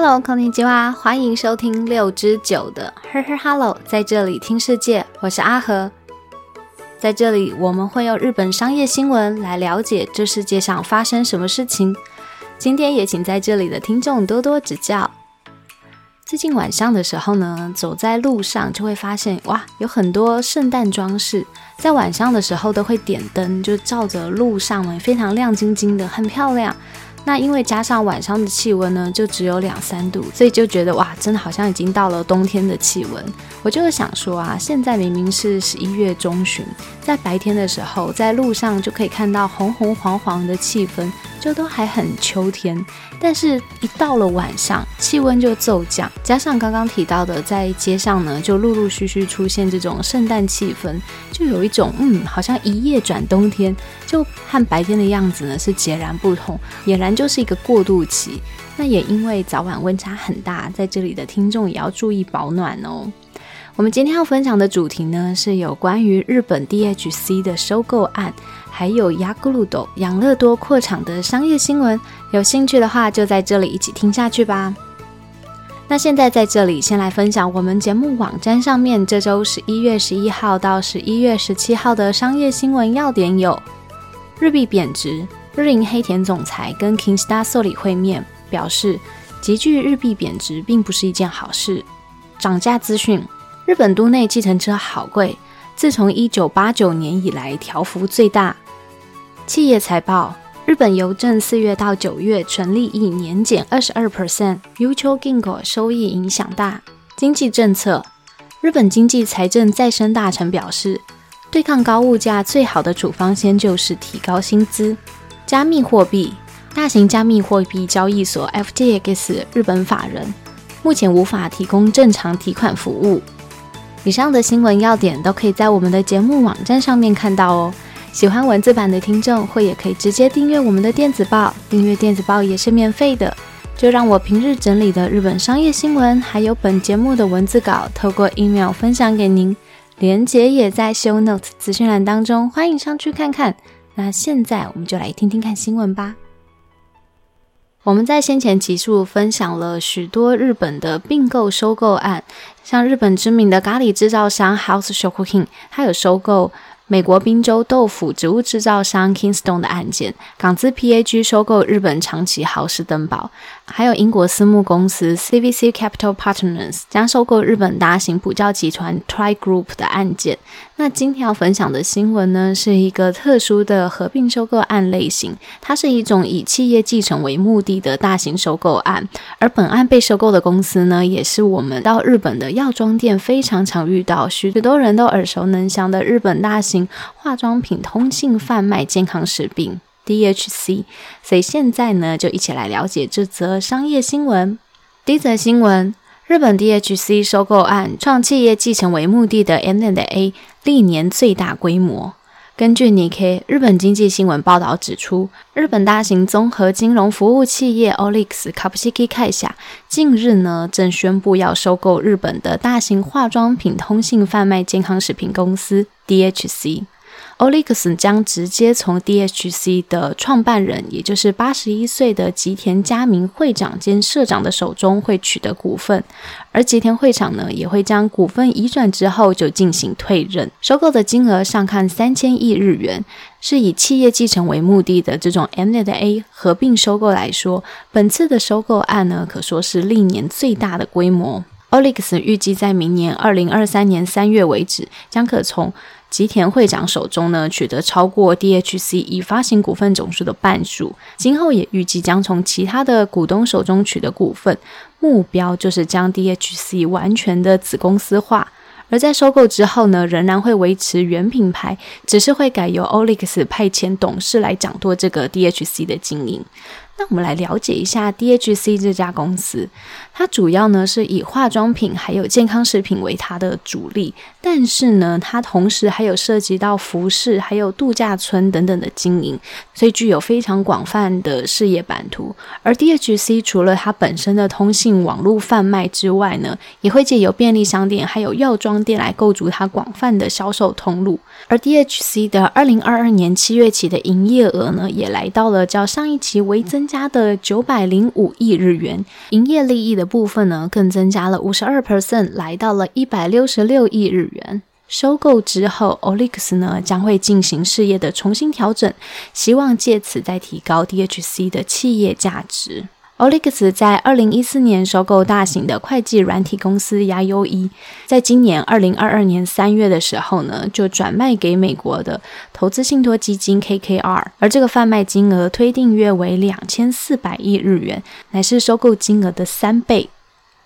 Hello，空尼吉哇，欢迎收听六之九的 Her Her Hello，在这里听世界，我是阿和。在这里，我们会用日本商业新闻来了解这世界上发生什么事情。今天也请在这里的听众多多指教。最近晚上的时候呢，走在路上就会发现，哇，有很多圣诞装饰，在晚上的时候都会点灯，就照着路上呢，非常亮晶晶的，很漂亮。那因为加上晚上的气温呢，就只有两三度，所以就觉得哇，真的好像已经到了冬天的气温。我就是想说啊，现在明明是十一月中旬，在白天的时候，在路上就可以看到红红黄黄的气氛。就都还很秋天，但是一到了晚上，气温就骤降，加上刚刚提到的，在街上呢，就陆陆续续出现这种圣诞气氛，就有一种嗯，好像一夜转冬天，就和白天的样子呢是截然不同，俨然就是一个过渡期。那也因为早晚温差很大，在这里的听众也要注意保暖哦。我们今天要分享的主题呢，是有关于日本 DHC 的收购案。还有雅古鲁斗养乐多扩厂的商业新闻，有兴趣的话就在这里一起听下去吧。那现在在这里先来分享我们节目网站上面这周十一月十一号到十一月十七号的商业新闻要点有：日币贬值，日银黑田总裁跟 King Star Soli 会面，表示急剧日币贬值并不是一件好事。涨价资讯：日本都内计程车好贵，自从一九八九年以来调幅最大。企业财报：日本邮政四月到九月纯利益年减二十二 percent。u c h o Gingo 收益影响大。经济政策：日本经济财政再生大臣表示，对抗高物价最好的处方先就是提高薪资。加密货币：大型加密货币交易所 FTX 日本法人目前无法提供正常提款服务。以上的新闻要点都可以在我们的节目网站上面看到哦。喜欢文字版的听众，或也可以直接订阅我们的电子报，订阅电子报也是免费的。就让我平日整理的日本商业新闻，还有本节目的文字稿，透过 email 分享给您，连结也在 show note 资讯栏当中，欢迎上去看看。那现在我们就来听听看新闻吧。我们在先前集数分享了许多日本的并购收购案，像日本知名的咖喱制造商 House s h o k u k i n 它有收购。美国宾州豆腐植物制造商 Kingstone 的案件，港资 PAG 收购日本长崎豪士登堡，还有英国私募公司 CVC Capital Partners 将收购日本大型补教集团 Tri Group 的案件。那今天要分享的新闻呢，是一个特殊的合并收购案类型，它是一种以企业继承为目的的大型收购案，而本案被收购的公司呢，也是我们到日本的药妆店非常常遇到，许多人都耳熟能详的日本大型。化妆品通信贩卖健康食品 DHC，所以现在呢，就一起来了解这则商业新闻。第一则新闻：日本 DHC 收购案创企业继承为目的的 M&A 历年最大规模。根据 n i k e 日本经济新闻报道指出，日本大型综合金融服务企业 Olix Kapsuki Kaisha 近日呢，正宣布要收购日本的大型化妆品通信贩卖健康食品公司 DHC。Olix 将直接从 DHC 的创办人，也就是八十一岁的吉田佳明会长兼社长的手中会取得股份，而吉田会长呢，也会将股份移转之后就进行退任。收购的金额上看三千亿日元，是以企业继承为目的的这种 M&A 合并收购来说，本次的收购案呢，可说是历年最大的规模。Olix 预计在明年二零二三年三月为止，将可从吉田会长手中呢取得超过 DHC 已发行股份总数的半数，今后也预计将从其他的股东手中取得股份，目标就是将 DHC 完全的子公司化。而在收购之后呢，仍然会维持原品牌，只是会改由 Olix 派遣董事来掌舵这个 DHC 的经营。那我们来了解一下 DHC 这家公司，它主要呢是以化妆品还有健康食品为它的主力，但是呢，它同时还有涉及到服饰、还有度假村等等的经营，所以具有非常广泛的事业版图。而 DHC 除了它本身的通信网络贩卖之外呢，也会借由便利商店还有药妆店来构筑它广泛的销售通路。而 DHC 的二零二二年七月起的营业额呢，也来到了较上一期微增。加的九百零五亿日元，营业利益的部分呢更增加了五十二 percent，来到了一百六十六亿日元。收购之后，Olix 呢将会进行事业的重新调整，希望借此再提高 DHC 的企业价值。Olix 在二零一四年收购大型的会计软体公司 y u e 在今年二零二二年三月的时候呢，就转卖给美国的投资信托基金 KKR，而这个贩卖金额推定约为两千四百亿日元，乃是收购金额的三倍。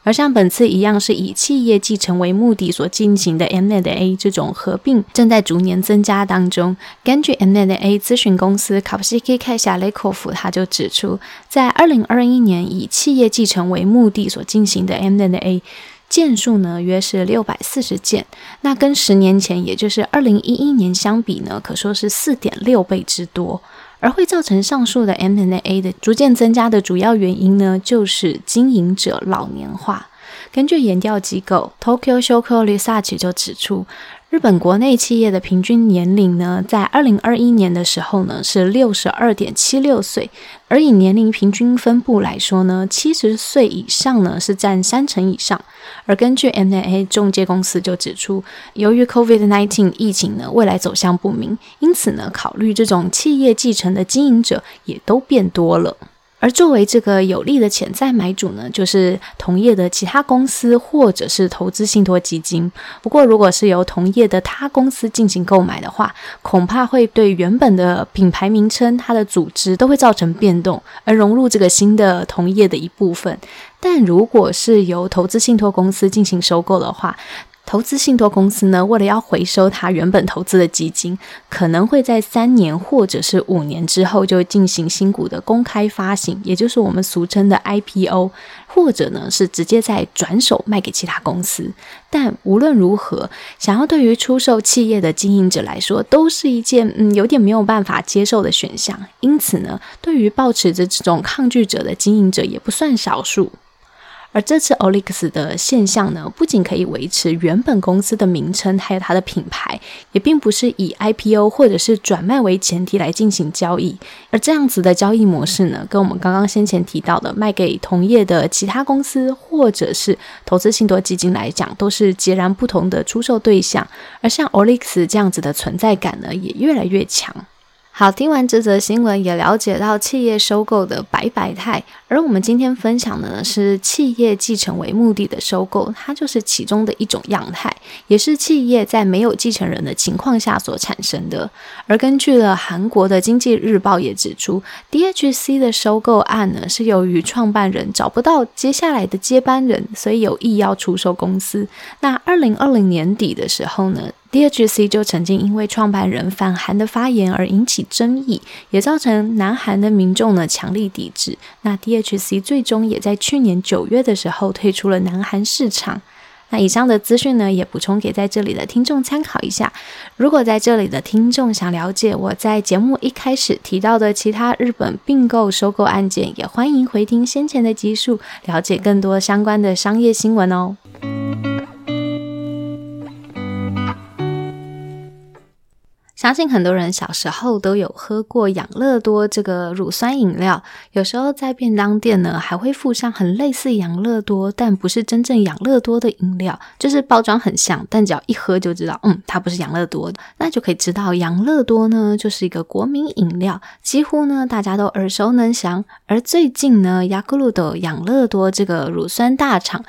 而像本次一样是以企业继承为目的所进行的 M&A 这种合并，正在逐年增加当中。根据 M&A 咨询公司卡普西基凯夏雷科夫，他就指出，在二零二一年以企业继承为目的所进行的 M&A 件数呢，约是六百四十件，那跟十年前，也就是二零一一年相比呢，可说是四点六倍之多。而会造成上述的 MNA 的逐渐增加的主要原因呢，就是经营者老年化。根据研调机构 Tokyo Shoko Research 就指出。日本国内企业的平均年龄呢，在二零二一年的时候呢是六十二点七六岁，而以年龄平均分布来说呢，七十岁以上呢是占三成以上。而根据 M&A 中介公司就指出，由于 COVID-19 疫情呢未来走向不明，因此呢考虑这种企业继承的经营者也都变多了。而作为这个有利的潜在买主呢，就是同业的其他公司或者是投资信托基金。不过，如果是由同业的他公司进行购买的话，恐怕会对原本的品牌名称、它的组织都会造成变动，而融入这个新的同业的一部分。但如果是由投资信托公司进行收购的话，投资信托公司呢，为了要回收它原本投资的基金，可能会在三年或者是五年之后就进行新股的公开发行，也就是我们俗称的 IPO，或者呢是直接在转手卖给其他公司。但无论如何，想要对于出售企业的经营者来说，都是一件嗯有点没有办法接受的选项。因此呢，对于保持着这种抗拒者的经营者也不算少数。而这次 Olix 的现象呢，不仅可以维持原本公司的名称，还有它的品牌，也并不是以 IPO 或者是转卖为前提来进行交易。而这样子的交易模式呢，跟我们刚刚先前提到的卖给同业的其他公司或者是投资信托基金来讲，都是截然不同的出售对象。而像 Olix 这样子的存在感呢，也越来越强。好，听完这则新闻，也了解到企业收购的百百态。而我们今天分享的呢，是企业继承为目的的收购，它就是其中的一种样态，也是企业在没有继承人的情况下所产生的。而根据了韩国的经济日报也指出，DHC 的收购案呢，是由于创办人找不到接下来的接班人，所以有意要出售公司。那二零二零年底的时候呢？DHC 就曾经因为创办人反韩的发言而引起争议，也造成南韩的民众呢强力抵制。那 DHC 最终也在去年九月的时候退出了南韩市场。那以上的资讯呢，也补充给在这里的听众参考一下。如果在这里的听众想了解我在节目一开始提到的其他日本并购收购案件，也欢迎回听先前的集数，了解更多相关的商业新闻哦。相信很多人小时候都有喝过养乐多这个乳酸饮料，有时候在便当店呢还会附上很类似养乐多，但不是真正养乐多的饮料，就是包装很像，但只要一喝就知道，嗯，它不是养乐多的，那就可以知道养乐多呢就是一个国民饮料，几乎呢大家都耳熟能详。而最近呢，雅各鲁的养乐多这个乳酸大厂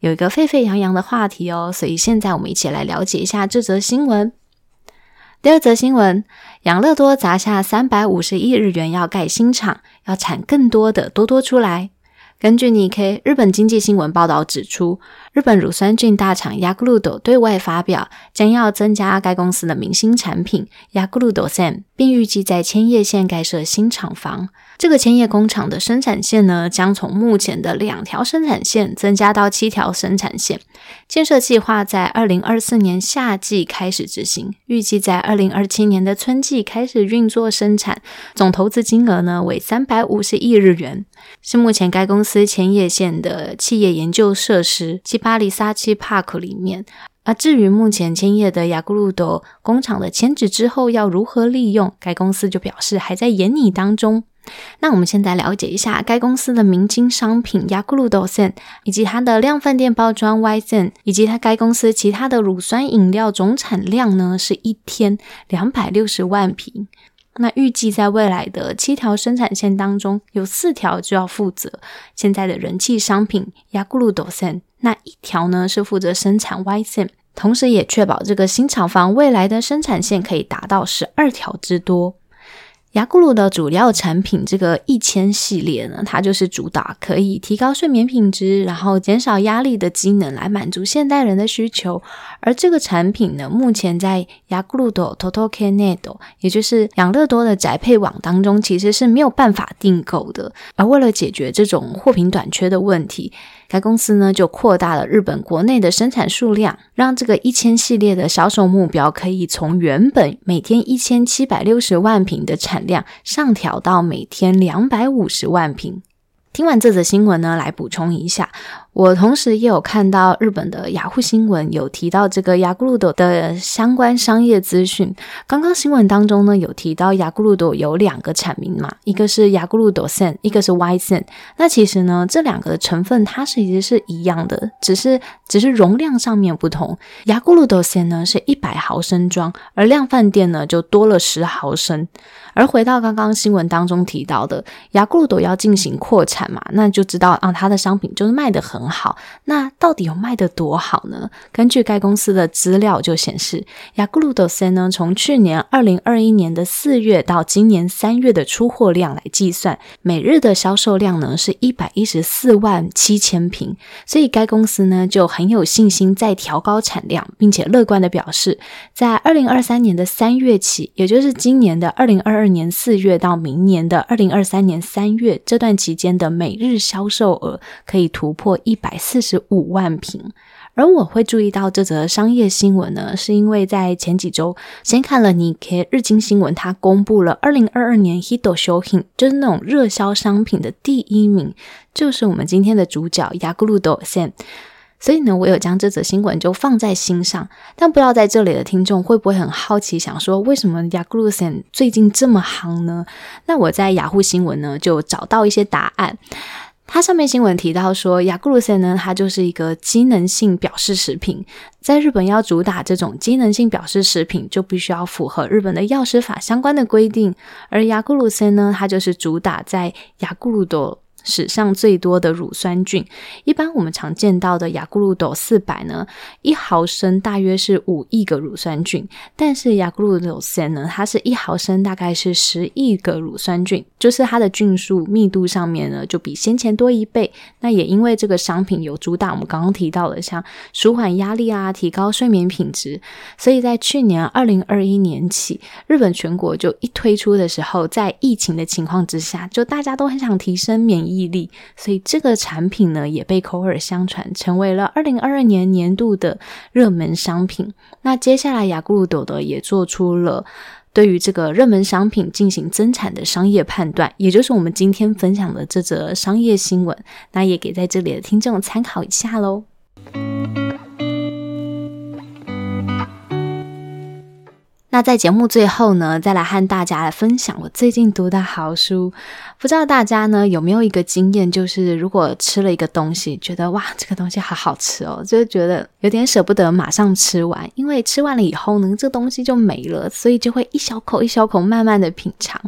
有一个沸沸扬扬的话题哦，所以现在我们一起来了解一下这则新闻。第二则新闻：养乐多砸下三百五十亿日元要盖新厂，要产更多的多多出来。根据 NK 日本经济新闻报道指出，日本乳酸菌大厂 Yaguro 对外发表，将要增加该公司的明星产品 Yakult Sen，并预计在千叶县盖设新厂房。这个千叶工厂的生产线呢，将从目前的两条生产线增加到七条生产线。建设计划在二零二四年夏季开始执行，预计在二零二七年的春季开始运作生产。总投资金额呢为三百五十亿日元，是目前该公司千叶县的企业研究设施七巴黎沙七 Park 里面。而至于目前千叶的雅古鲁多工厂的迁址之后要如何利用，该公司就表示还在研拟当中。那我们现在了解一下该公司的明星商品雅咕噜豆森，以及它的量贩店包装 Y 森，以及它该公司其他的乳酸饮料总产量呢，是一天两百六十万瓶。那预计在未来的七条生产线当中，有四条就要负责现在的人气商品雅咕噜豆森，那一条呢是负责生产 Y 森，同时也确保这个新厂房未来的生产线可以达到十二条之多。雅咕噜的主要产品这个一千系列呢，它就是主打可以提高睡眠品质，然后减少压力的机能，来满足现代人的需求。而这个产品呢，目前在雅咕噜的 Totokenedo，也就是养乐多的宅配网当中，其实是没有办法订购的。而为了解决这种货品短缺的问题，该公司呢就扩大了日本国内的生产数量，让这个一千系列的销售目标可以从原本每天一千七百六十万瓶的产量上调到每天两百五十万瓶。听完这则新闻呢，来补充一下。我同时也有看到日本的雅虎新闻有提到这个雅咕噜朵的相关商业资讯。刚刚新闻当中呢有提到雅咕噜朵有两个产名嘛，一个是雅咕噜朵 sen，一个是 Y sen。那其实呢这两个的成分它其实是一样的，只是只是容量上面不同。雅咕噜朵 sen 呢是一百毫升装，而量贩店呢就多了十毫升。而回到刚刚新闻当中提到的雅古鲁朵要进行扩产嘛，那就知道啊它的商品就是卖的很。好，那到底有卖得多好呢？根据该公司的资料就显示，雅咕噜豆森呢，从去年二零二一年的四月到今年三月的出货量来计算，每日的销售量呢是一百一十四万七千瓶。所以该公司呢就很有信心再调高产量，并且乐观的表示，在二零二三年的三月起，也就是今年的二零二二年四月到明年的二零二三年三月这段期间的每日销售额可以突破一。百四十五万瓶，而我会注意到这则商业新闻呢，是因为在前几周先看了你 K 日经新闻，它公布了二零二二年 Hito SHOPING，就是那种热销商品的第一名，就是我们今天的主角 Yagudo Sen。所以呢，我有将这则新闻就放在心上，但不知道在这里的听众会不会很好奇，想说为什么 Yagudo 最近这么夯呢？那我在雅虎新闻呢就找到一些答案。它上面新闻提到说，雅咕噜森呢，它就是一个机能性表示食品，在日本要主打这种机能性表示食品，就必须要符合日本的药师法相关的规定，而雅咕噜森呢，它就是主打在雅咕噜的。史上最多的乳酸菌，一般我们常见到的雅咕噜朵四百呢，一毫升大约是五亿个乳酸菌，但是雅咕噜朵三呢，它是一毫升大概是十亿个乳酸菌，就是它的菌数密度上面呢，就比先前多一倍。那也因为这个商品有主打我们刚刚提到的像舒缓压力啊、提高睡眠品质，所以在去年二零二一年起，日本全国就一推出的时候，在疫情的情况之下，就大家都很想提升免疫。毅力，所以这个产品呢也被口耳相传，成为了二零二二年年度的热门商品。那接下来雅咕噜朵的也做出了对于这个热门商品进行增产的商业判断，也就是我们今天分享的这则商业新闻。那也给在这里的听众参考一下喽。那在节目最后呢，再来和大家来分享我最近读的好书。不知道大家呢有没有一个经验，就是如果吃了一个东西，觉得哇这个东西好好吃哦，就觉得有点舍不得马上吃完，因为吃完了以后呢，这东西就没了，所以就会一小口一小口慢慢的品尝。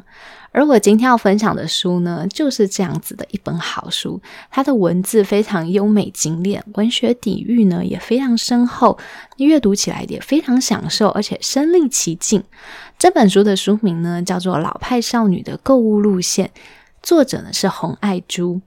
而我今天要分享的书呢，就是这样子的一本好书。它的文字非常优美精炼，文学底蕴呢也非常深厚，阅读起来也非常享受，而且身临其境。这本书的书名呢叫做《老派少女的购物路线》，作者呢是洪爱珠。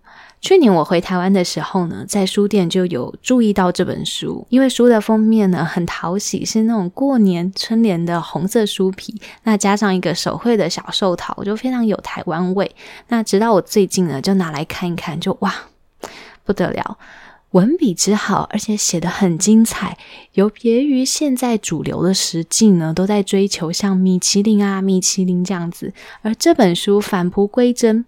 去年我回台湾的时候呢，在书店就有注意到这本书，因为书的封面呢很讨喜，是那种过年春联的红色书皮，那加上一个手绘的小寿桃，就非常有台湾味。那直到我最近呢，就拿来看一看，就哇不得了，文笔之好，而且写的很精彩，有别于现在主流的实境呢，都在追求像米其林啊、米其林这样子，而这本书返璞归真。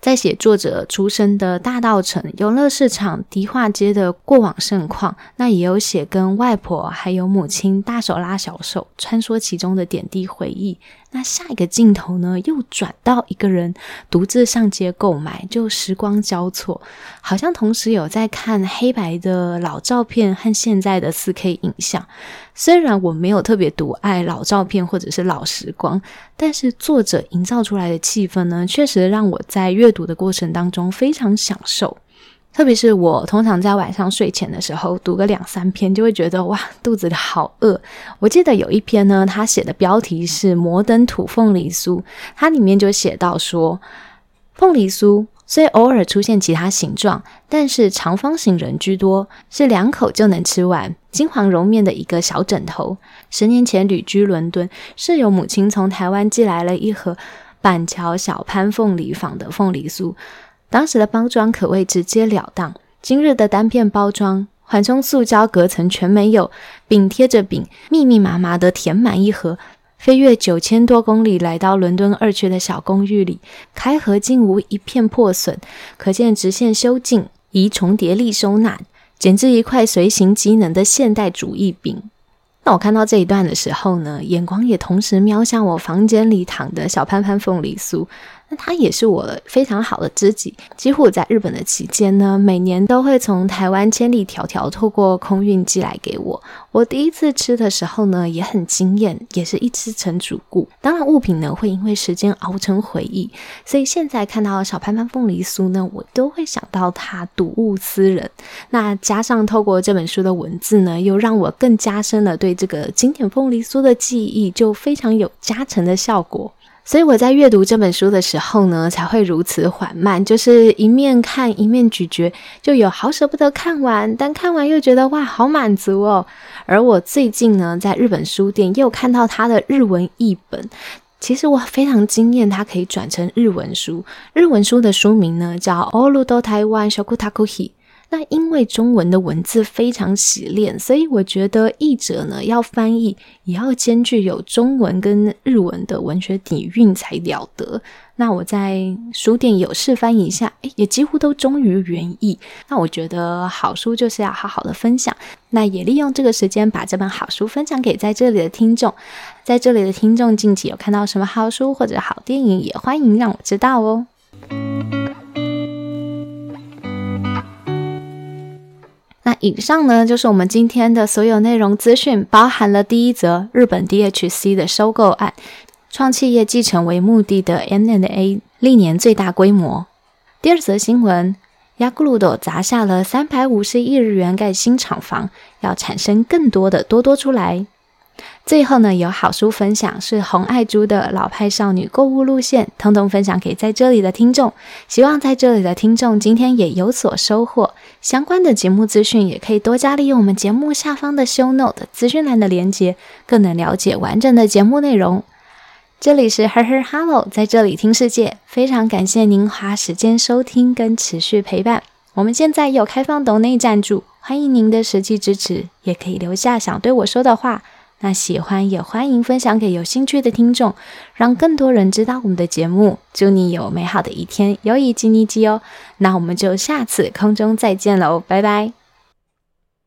在写作者出生的大稻城游乐市场迪化街的过往盛况，那也有写跟外婆还有母亲大手拉小手穿梭其中的点滴回忆。那下一个镜头呢，又转到一个人独自上街购买，就时光交错，好像同时有在看黑白的老照片和现在的四 K 影像。虽然我没有特别独爱老照片或者是老时光，但是作者营造出来的气氛呢，确实让我在阅读的过程当中非常享受。特别是我通常在晚上睡前的时候读个两三篇，就会觉得哇，肚子好饿。我记得有一篇呢，他写的标题是《摩登土凤梨酥》，它里面就写到说，凤梨酥虽偶尔出现其他形状，但是长方形人居多，是两口就能吃完，金黄绒面的一个小枕头。十年前旅居伦敦，室友母亲从台湾寄来了一盒板桥小潘凤梨坊的凤梨酥。当时的包装可谓直截了当，今日的单片包装，缓冲塑胶隔层全没有，饼贴着饼，密密麻麻的填满一盒。飞越九千多公里来到伦敦二区的小公寓里，开盒竟无一片破损，可见直线修进，宜重叠力收纳，简直一块随行机能的现代主义饼。那我看到这一段的时候呢，眼光也同时瞄向我房间里躺的小潘潘凤梨酥。那他也是我非常好的知己，几乎在日本的期间呢，每年都会从台湾千里迢迢透过空运寄来给我。我第一次吃的时候呢，也很惊艳，也是一吃成主顾。当然，物品呢会因为时间熬成回忆，所以现在看到小潘潘凤梨酥呢，我都会想到它睹物思人。那加上透过这本书的文字呢，又让我更加深了对这个经典凤梨酥的记忆，就非常有加成的效果。所以我在阅读这本书的时候呢，才会如此缓慢，就是一面看一面咀嚼，就有好舍不得看完，但看完又觉得哇，好满足哦。而我最近呢，在日本书店又看到它的日文译本，其实我非常惊艳，它可以转成日文书。日文书的书名呢叫《All Do Taiwan Shokutakuhi》。那因为中文的文字非常洗练，所以我觉得译者呢要翻译也要兼具有中文跟日文的文学底蕴才了得。那我在书店有试翻一下，诶，也几乎都忠于原意。那我觉得好书就是要好好的分享，那也利用这个时间把这本好书分享给在这里的听众。在这里的听众近期有看到什么好书或者好电影，也欢迎让我知道哦。以上呢，就是我们今天的所有内容资讯，包含了第一则日本 DHC 的收购案，创企业继承为目的的 N&A 历年最大规模。第二则新闻，雅古鲁斗砸下了三百五十亿日元盖新厂房，要产生更多的多多出来。最后呢，有好书分享是红爱珠的老派少女购物路线，通通分享给在这里的听众。希望在这里的听众今天也有所收获。相关的节目资讯也可以多加利用我们节目下方的 Show Note 资讯栏的连接，更能了解完整的节目内容。这里是 Her Her Hello，在这里听世界，非常感谢您花时间收听跟持续陪伴。我们现在有开放抖内赞助，欢迎您的实际支持，也可以留下想对我说的话。那喜欢也欢迎分享给有兴趣的听众，让更多人知道我们的节目。祝你有美好的一天，有以及你吉哦！那我们就下次空中再见喽，拜拜。